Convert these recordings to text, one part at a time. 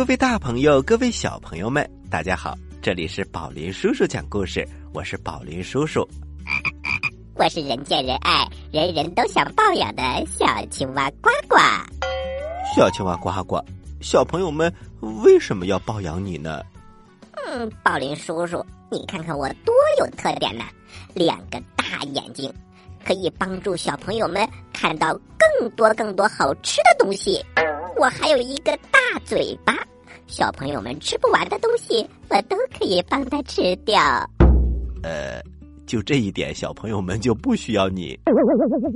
各位大朋友，各位小朋友们，大家好！这里是宝林叔叔讲故事，我是宝林叔叔。我是人见人爱、人人都想抱养的小青蛙呱呱。小青蛙呱呱，小朋友们为什么要抱养你呢？嗯，宝林叔叔，你看看我多有特点呢！两个大眼睛，可以帮助小朋友们看到更多更多好吃的东西。我还有一个大嘴巴，小朋友们吃不完的东西，我都可以帮他吃掉。呃，就这一点，小朋友们就不需要你。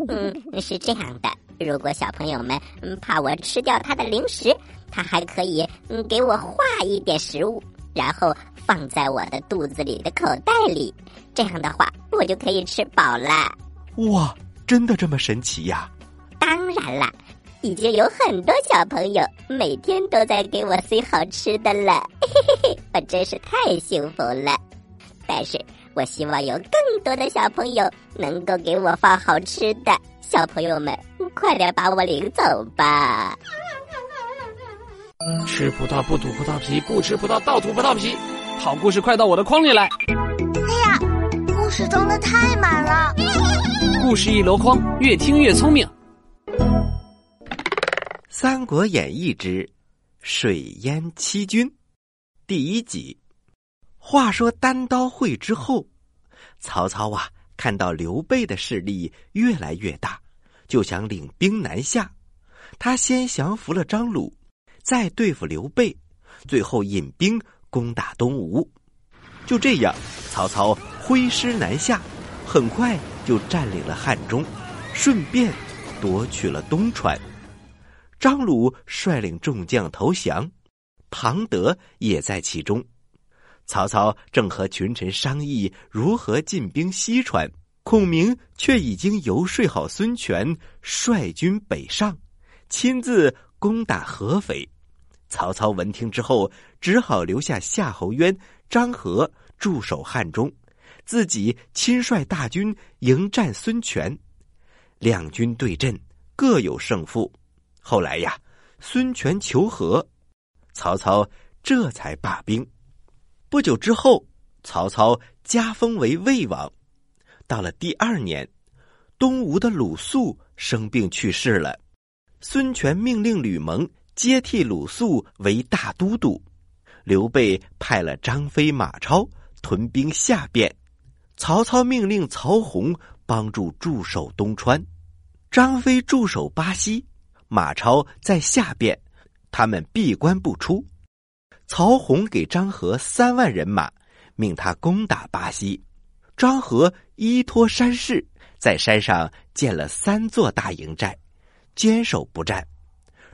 嗯，是这样的，如果小朋友们怕我吃掉他的零食，他还可以嗯给我画一点食物，然后放在我的肚子里的口袋里。这样的话，我就可以吃饱了。哇，真的这么神奇呀？当然啦。已经有很多小朋友每天都在给我塞好吃的了，嘿嘿嘿，我真是太幸福了。但是我希望有更多的小朋友能够给我放好吃的，小朋友们快点把我领走吧。吃葡萄不吐葡萄皮，不吃葡萄倒吐葡萄皮。好故事快到我的筐里来！哎呀，故事装的太满了，故事一箩筐，越听越聪明。《三国演义》之水淹七军第一集。话说单刀会之后，曹操啊，看到刘备的势力越来越大，就想领兵南下。他先降服了张鲁，再对付刘备，最后引兵攻打东吴。就这样，曹操挥师南下，很快就占领了汉中，顺便夺取了东川。张鲁率领众将投降，庞德也在其中。曹操正和群臣商议如何进兵西川，孔明却已经游说好孙权率军北上，亲自攻打合肥。曹操闻听之后，只好留下夏侯渊、张合驻守汉中，自己亲率大军迎战孙权。两军对阵，各有胜负。后来呀，孙权求和，曹操这才罢兵。不久之后，曹操加封为魏王。到了第二年，东吴的鲁肃生病去世了，孙权命令吕蒙接替鲁肃为大都督。刘备派了张飞、马超屯兵下边，曹操命令曹洪帮助驻守东川，张飞驻守巴西。马超在下边，他们闭关不出。曹洪给张合三万人马，命他攻打巴西。张合依托山势，在山上建了三座大营寨，坚守不战。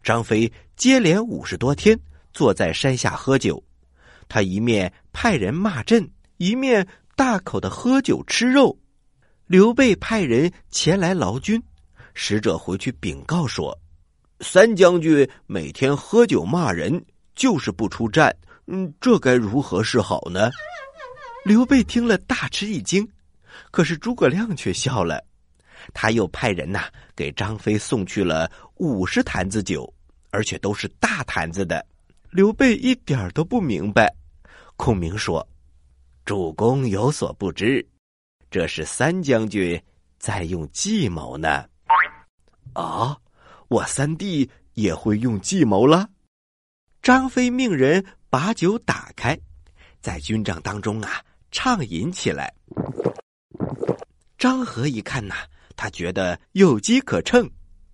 张飞接连五十多天坐在山下喝酒，他一面派人骂阵，一面大口的喝酒吃肉。刘备派人前来劳军，使者回去禀告说。三将军每天喝酒骂人，就是不出战。嗯，这该如何是好呢？刘备听了大吃一惊，可是诸葛亮却笑了。他又派人呐给张飞送去了五十坛子酒，而且都是大坛子的。刘备一点都不明白。孔明说：“主公有所不知，这是三将军在用计谋呢。”啊。我三弟也会用计谋了。张飞命人把酒打开，在军帐当中啊畅饮起来。张合一看呐，他觉得有机可乘，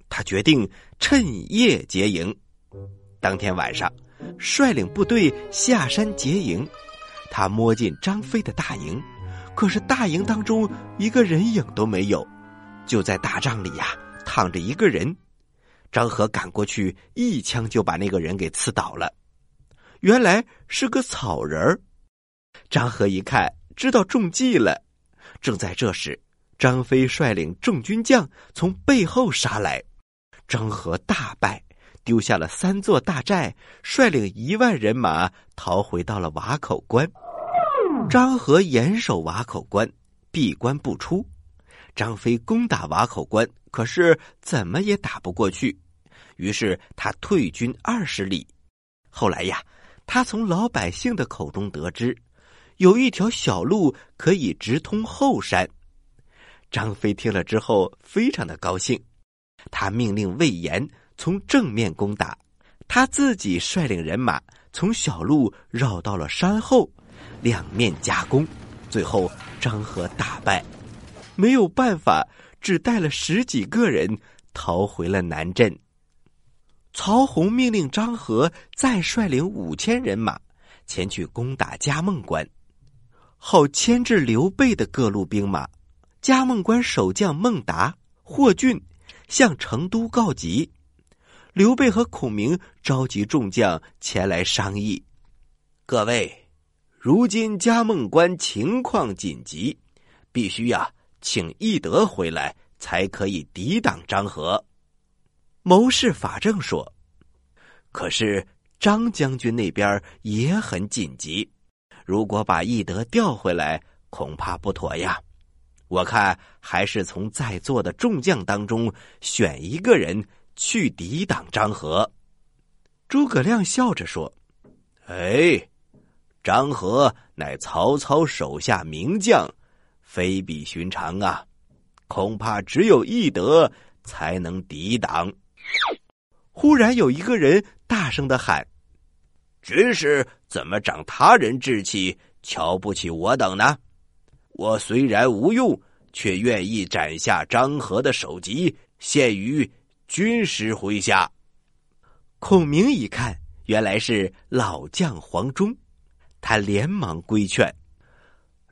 他决定趁夜劫营。当天晚上，率领部队下山劫营。他摸进张飞的大营，可是大营当中一个人影都没有，就在大帐里呀躺着一个人。张合赶过去，一枪就把那个人给刺倒了。原来是个草人儿。张合一看，知道中计了。正在这时，张飞率领众军将从背后杀来，张合大败，丢下了三座大寨，率领一万人马逃回到了瓦口关。张合严守瓦口关，闭关不出。张飞攻打瓦口关，可是怎么也打不过去。于是他退军二十里，后来呀，他从老百姓的口中得知，有一条小路可以直通后山。张飞听了之后，非常的高兴，他命令魏延从正面攻打，他自己率领人马从小路绕到了山后，两面夹攻，最后张合大败，没有办法，只带了十几个人逃回了南镇。曹洪命令张合再率领五千人马前去攻打嘉梦关，好牵制刘备的各路兵马。嘉梦关守将孟达、霍峻向成都告急，刘备和孔明召集众将前来商议。各位，如今嘉梦关情况紧急，必须呀，请翼德回来才可以抵挡张合。谋士法正说：“可是张将军那边也很紧急，如果把翼德调回来，恐怕不妥呀。我看还是从在座的众将当中选一个人去抵挡张合。”诸葛亮笑着说：“哎，张合乃曹操手下名将，非比寻常啊，恐怕只有翼德才能抵挡。”忽然有一个人大声的喊：“军师怎么长他人志气，瞧不起我等呢？我虽然无用，却愿意斩下张合的首级，献于军师麾下。”孔明一看，原来是老将黄忠，他连忙规劝：“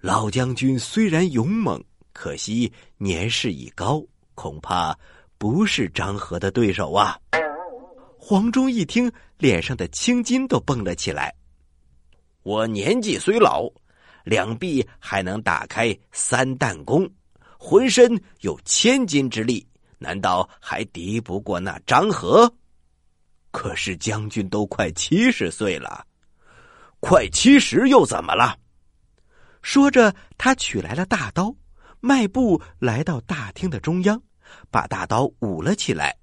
老将军虽然勇猛，可惜年事已高，恐怕不是张合的对手啊。”黄忠一听，脸上的青筋都蹦了起来。我年纪虽老，两臂还能打开三弹弓，浑身有千斤之力，难道还敌不过那张合？可是将军都快七十岁了，快七十又怎么了？说着，他取来了大刀，迈步来到大厅的中央，把大刀舞了起来。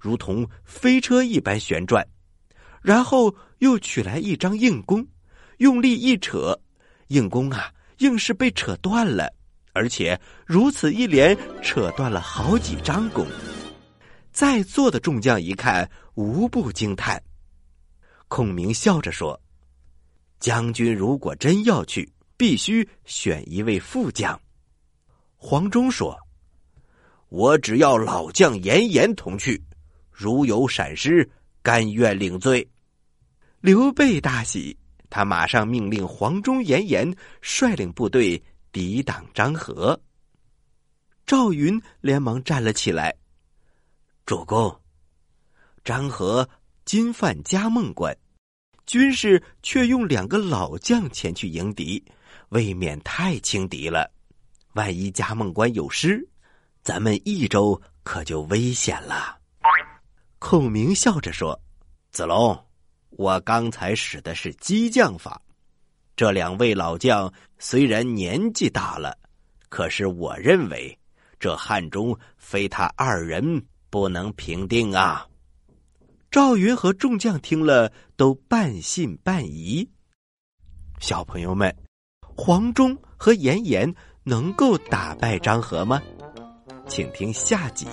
如同飞车一般旋转，然后又取来一张硬弓，用力一扯，硬弓啊，硬是被扯断了，而且如此一连扯断了好几张弓。在座的众将一看，无不惊叹。孔明笑着说：“将军如果真要去，必须选一位副将。”黄忠说：“我只要老将严颜同去。”如有闪失，甘愿领罪。刘备大喜，他马上命令黄忠、严颜率领部队抵挡张合。赵云连忙站了起来：“主公，张合今犯嘉梦关，军士却用两个老将前去迎敌，未免太轻敌了。万一嘉梦关有失，咱们益州可就危险了。”孔明笑着说：“子龙，我刚才使的是激将法。这两位老将虽然年纪大了，可是我认为这汉中非他二人不能平定啊。”赵云和众将听了，都半信半疑。小朋友们，黄忠和严颜能够打败张合吗？请听下集。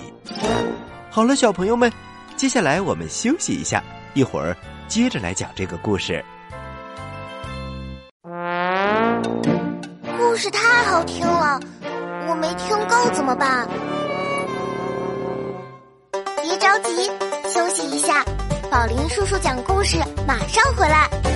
好了，小朋友们。接下来我们休息一下，一会儿接着来讲这个故事。故事太好听了，我没听够怎么办？别着急，休息一下，宝林叔叔讲故事马上回来。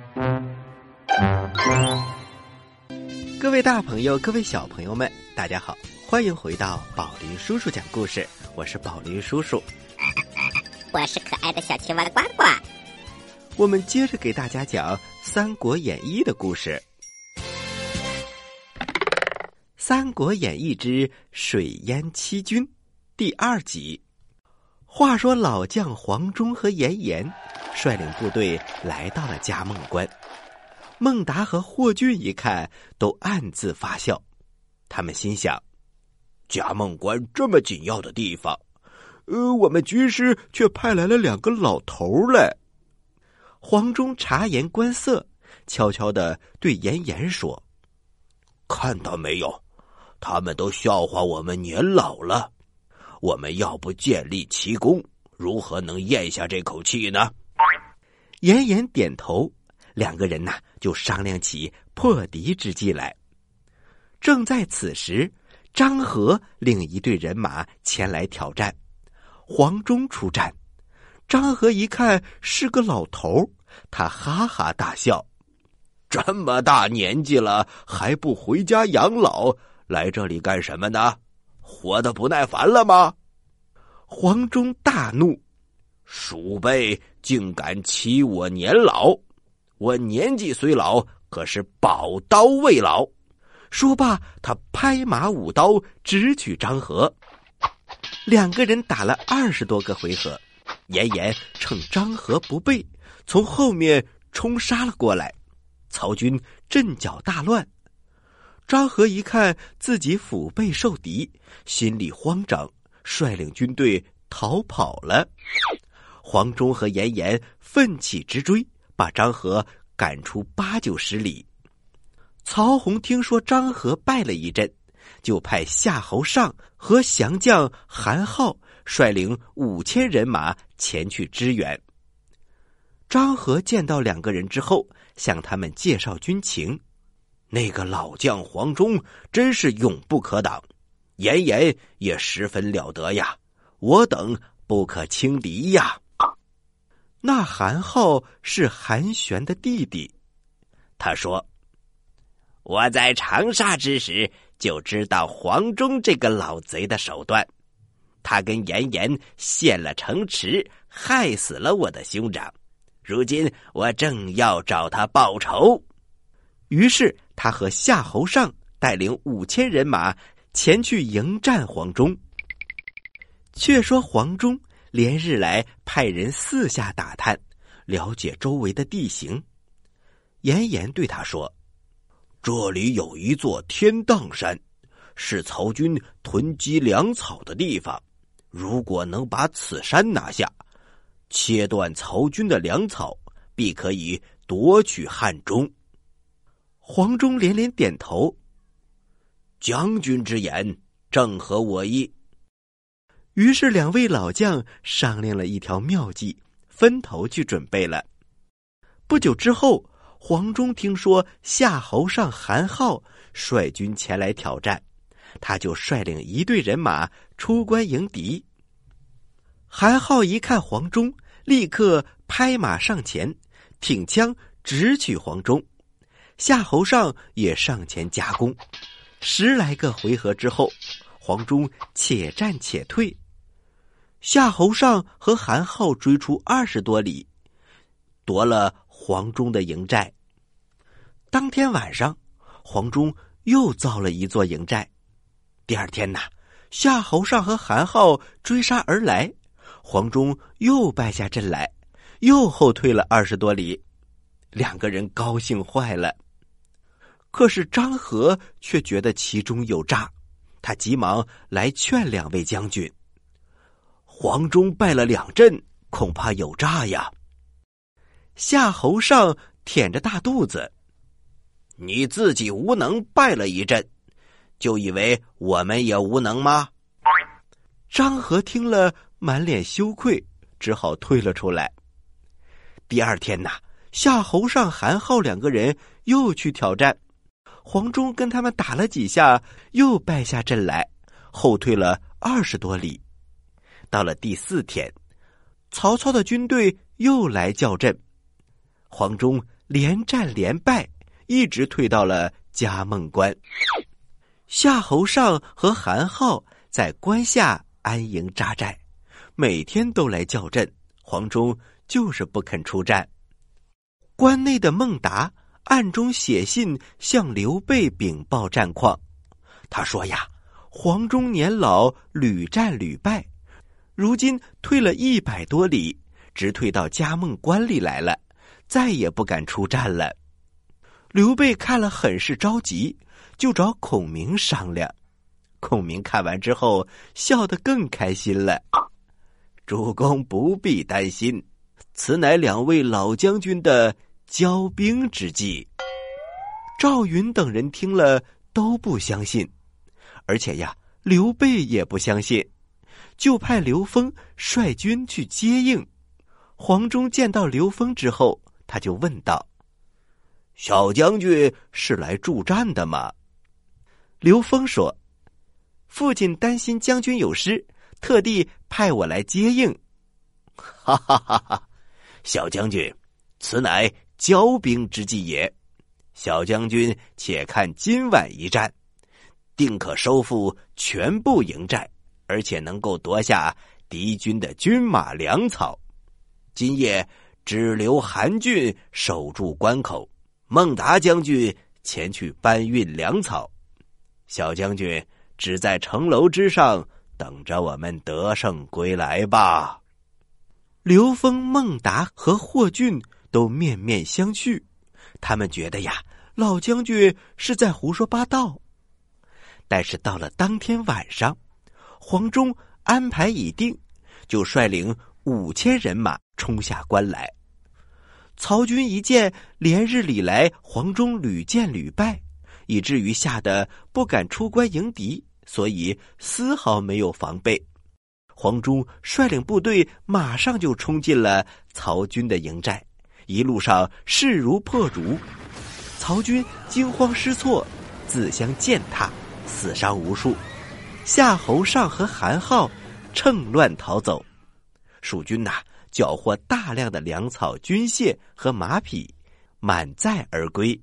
各位大朋友，各位小朋友们，大家好，欢迎回到宝林叔叔讲故事，我是宝林叔叔。我是可爱的小青蛙呱呱。我们接着给大家讲《三国演义》的故事，《三国演义之水淹七军》第二集。话说老将黄忠和严颜率领部队来到了嘉梦关，孟达和霍峻一看，都暗自发笑。他们心想：嘉梦关这么紧要的地方。呃，我们军师却派来了两个老头来。黄忠察言观色，悄悄的对严颜说：“看到没有，他们都笑话我们年老了。我们要不建立奇功，如何能咽下这口气呢？”严颜点头，两个人呐就商量起破敌之计来。正在此时，张合领一队人马前来挑战。黄忠出战，张合一看是个老头他哈哈大笑：“这么大年纪了还不回家养老，来这里干什么呢？活得不耐烦了吗？”黄忠大怒：“鼠辈竟敢欺我年老！我年纪虽老，可是宝刀未老。”说罢，他拍马舞刀，直取张合。两个人打了二十多个回合，严颜趁张合不备，从后面冲杀了过来。曹军阵脚大乱，张合一看自己腹背受敌，心里慌张，率领军队逃跑了。黄忠和严颜奋起直追，把张合赶出八九十里。曹洪听说张合败了一阵。就派夏侯尚和降将韩浩率领五千人马前去支援。张合见到两个人之后，向他们介绍军情。那个老将黄忠真是勇不可挡，严颜也十分了得呀，我等不可轻敌呀。那韩浩是韩玄的弟弟，他说：“我在长沙之时。”就知道黄忠这个老贼的手段，他跟严颜陷了城池，害死了我的兄长。如今我正要找他报仇，于是他和夏侯尚带领五千人马前去迎战黄忠。却说黄忠连日来派人四下打探，了解周围的地形。严颜对他说。这里有一座天荡山，是曹军囤积粮草的地方。如果能把此山拿下，切断曹军的粮草，必可以夺取汉中。黄忠连连点头。将军之言正合我意。于是两位老将商量了一条妙计，分头去准备了。不久之后。黄忠听说夏侯尚、韩浩率军前来挑战，他就率领一队人马出关迎敌。韩浩一看黄忠，立刻拍马上前，挺枪直取黄忠。夏侯尚也上前夹攻，十来个回合之后，黄忠且战且退。夏侯尚和韩浩追出二十多里，夺了。黄忠的营寨。当天晚上，黄忠又造了一座营寨。第二天呐，夏侯尚和韩浩追杀而来，黄忠又败下阵来，又后退了二十多里。两个人高兴坏了。可是张合却觉得其中有诈，他急忙来劝两位将军：“黄忠败了两阵，恐怕有诈呀。”夏侯尚舔着大肚子，你自己无能败了一阵，就以为我们也无能吗？张合听了，满脸羞愧，只好退了出来。第二天呐，夏侯尚、韩浩两个人又去挑战，黄忠跟他们打了几下，又败下阵来，后退了二十多里。到了第四天，曹操的军队又来叫阵，黄忠连战连败，一直退到了嘉梦关。夏侯尚和韩浩在关下安营扎寨，每天都来叫阵，黄忠就是不肯出战。关内的孟达暗中写信向刘备禀报战况。他说：“呀，黄忠年老，屡战屡败，如今退了一百多里，直退到嘉梦关里来了，再也不敢出战了。”刘备看了很是着急，就找孔明商量。孔明看完之后，笑得更开心了。主公不必担心，此乃两位老将军的。骄兵之计，赵云等人听了都不相信，而且呀，刘备也不相信，就派刘封率军去接应。黄忠见到刘封之后，他就问道：“小将军是来助战的吗？”刘封说：“父亲担心将军有失，特地派我来接应。”哈哈哈哈！小将军，此乃。骄兵之计也，小将军且看今晚一战，定可收复全部营寨，而且能够夺下敌军的军马粮草。今夜只留韩俊守住关口，孟达将军前去搬运粮草，小将军只在城楼之上等着我们得胜归来吧。刘封、孟达和霍俊。都面面相觑，他们觉得呀，老将军是在胡说八道。但是到了当天晚上，黄忠安排已定，就率领五千人马冲下关来。曹军一见连日里来黄忠屡战屡败，以至于吓得不敢出关迎敌，所以丝毫没有防备。黄忠率领部队马上就冲进了曹军的营寨。一路上势如破竹，曹军惊慌失措，自相践踏，死伤无数。夏侯尚和韩浩趁乱逃走，蜀军呐缴获大量的粮草、军械和马匹，满载而归。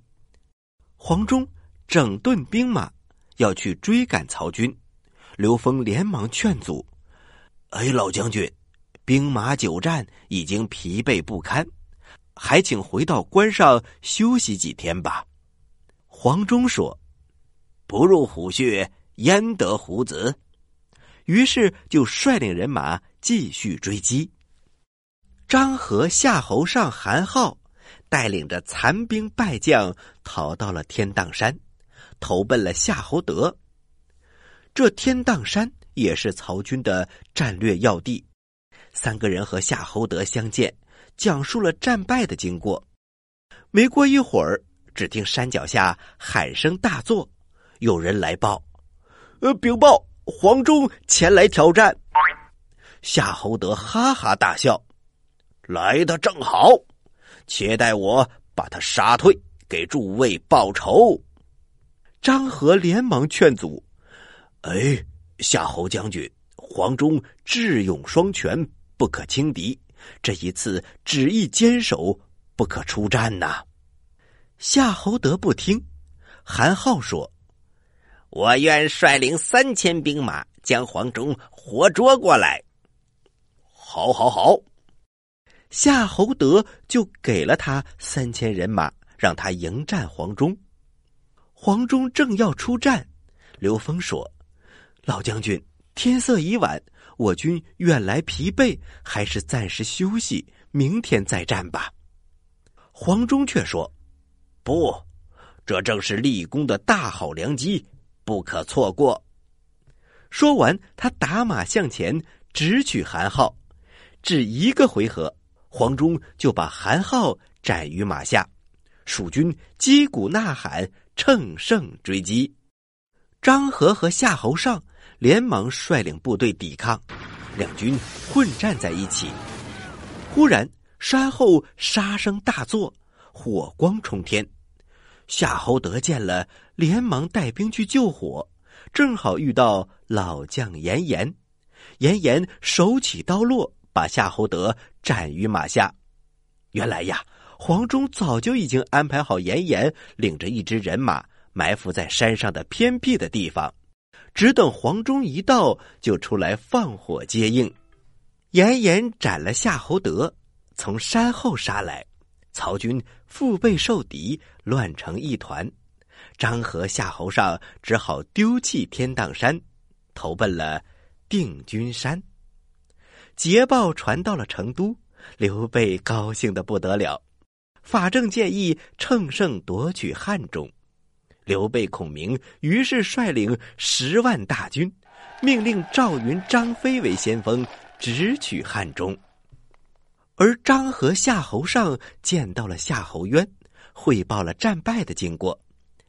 黄忠整顿兵马，要去追赶曹军。刘封连忙劝阻：“哎，老将军，兵马久战，已经疲惫不堪。”还请回到关上休息几天吧。黄忠说：“不入虎穴，焉得虎子？”于是就率领人马继续追击。张合、夏侯尚、韩浩带领着残兵败将逃到了天荡山，投奔了夏侯德。这天荡山也是曹军的战略要地。三个人和夏侯德相见。讲述了战败的经过。没过一会儿，只听山脚下喊声大作，有人来报：“呃，禀报，黄忠前来挑战。”夏侯德哈哈大笑：“来的正好，且待我把他杀退，给诸位报仇。”张合连忙劝阻：“哎，夏侯将军，黄忠智勇双全，不可轻敌。”这一次旨意坚守，不可出战呐！夏侯德不听，韩浩说：“我愿率领三千兵马将黄忠活捉过来。”好，好，好！夏侯德就给了他三千人马，让他迎战黄忠。黄忠正要出战，刘峰说：“老将军，天色已晚。”我军远来疲惫，还是暂时休息，明天再战吧。黄忠却说：“不，这正是立功的大好良机，不可错过。”说完，他打马向前，直取韩浩。只一个回合，黄忠就把韩浩斩于马下。蜀军击鼓呐喊，乘胜追击。张合和夏侯尚。连忙率领部队抵抗，两军混战在一起。忽然，山后杀声大作，火光冲天。夏侯德见了，连忙带兵去救火，正好遇到老将严颜。严颜手起刀落，把夏侯德斩于马下。原来呀，黄忠早就已经安排好严颜领着一支人马埋伏在山上的偏僻的地方。只等黄忠一到，就出来放火接应。严颜斩了夏侯德，从山后杀来，曹军腹背受敌，乱成一团。张合、夏侯尚只好丢弃天荡山，投奔了定军山。捷报传到了成都，刘备高兴的不得了。法正建议乘胜夺取汉中。刘备、孔明于是率领十万大军，命令赵云、张飞为先锋，直取汉中。而张和夏侯尚见到了夏侯渊，汇报了战败的经过。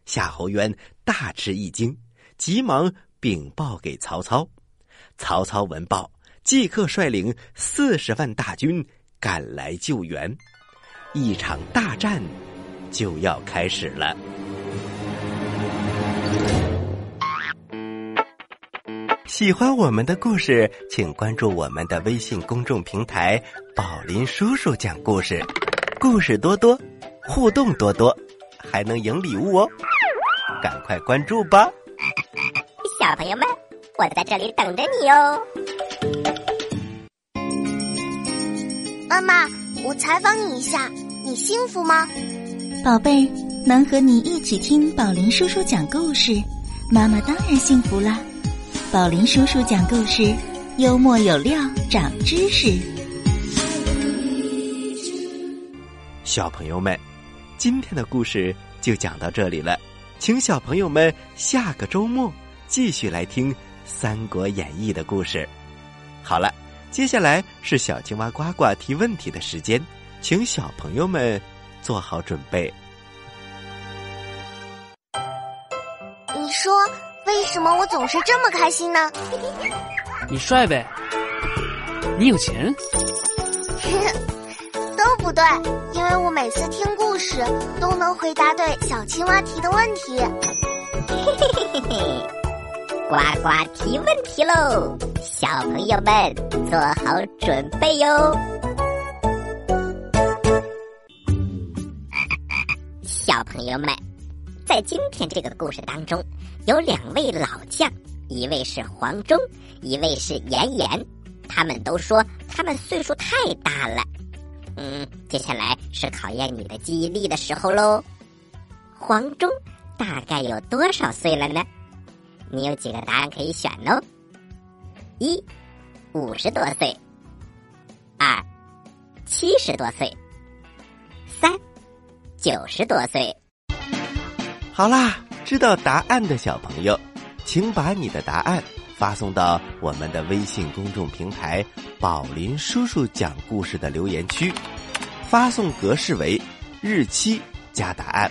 夏侯渊大吃一惊，急忙禀报给曹操。曹操闻报，即刻率领四十万大军赶来救援。一场大战就要开始了。喜欢我们的故事，请关注我们的微信公众平台“宝林叔叔讲故事”，故事多多，互动多多，还能赢礼物哦！赶快关注吧，小朋友们，我在这里等着你哦。妈妈，我采访你一下，你幸福吗？宝贝，能和你一起听宝林叔叔讲故事，妈妈当然幸福啦。宝林叔叔讲故事，幽默有料，长知识。小朋友们，今天的故事就讲到这里了，请小朋友们下个周末继续来听《三国演义》的故事。好了，接下来是小青蛙呱呱提问题的时间，请小朋友们做好准备。你说。为什么我总是这么开心呢？你帅呗，你有钱，都 不对，因为我每次听故事都能回答对小青蛙提的问题。嘿嘿嘿嘿嘿，呱呱提问题喽，小朋友们做好准备哟。小朋友们，在今天这个故事当中。有两位老将，一位是黄忠，一位是严颜。他们都说他们岁数太大了。嗯，接下来是考验你的记忆力的时候喽。黄忠大概有多少岁了呢？你有几个答案可以选哦？一，五十多岁；二，七十多岁；三，九十多岁。好啦。知道答案的小朋友，请把你的答案发送到我们的微信公众平台“宝林叔叔讲故事”的留言区，发送格式为日期加答案。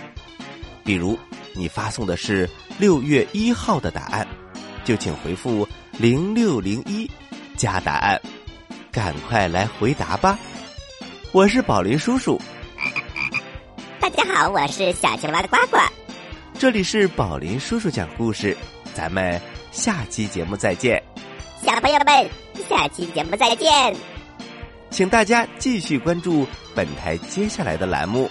比如你发送的是六月一号的答案，就请回复零六零一加答案，赶快来回答吧！我是宝林叔叔。大家好，我是小青蛙的呱呱。这里是宝林叔叔讲故事，咱们下期节目再见。小朋友们，下期节目再见。请大家继续关注本台接下来的栏目。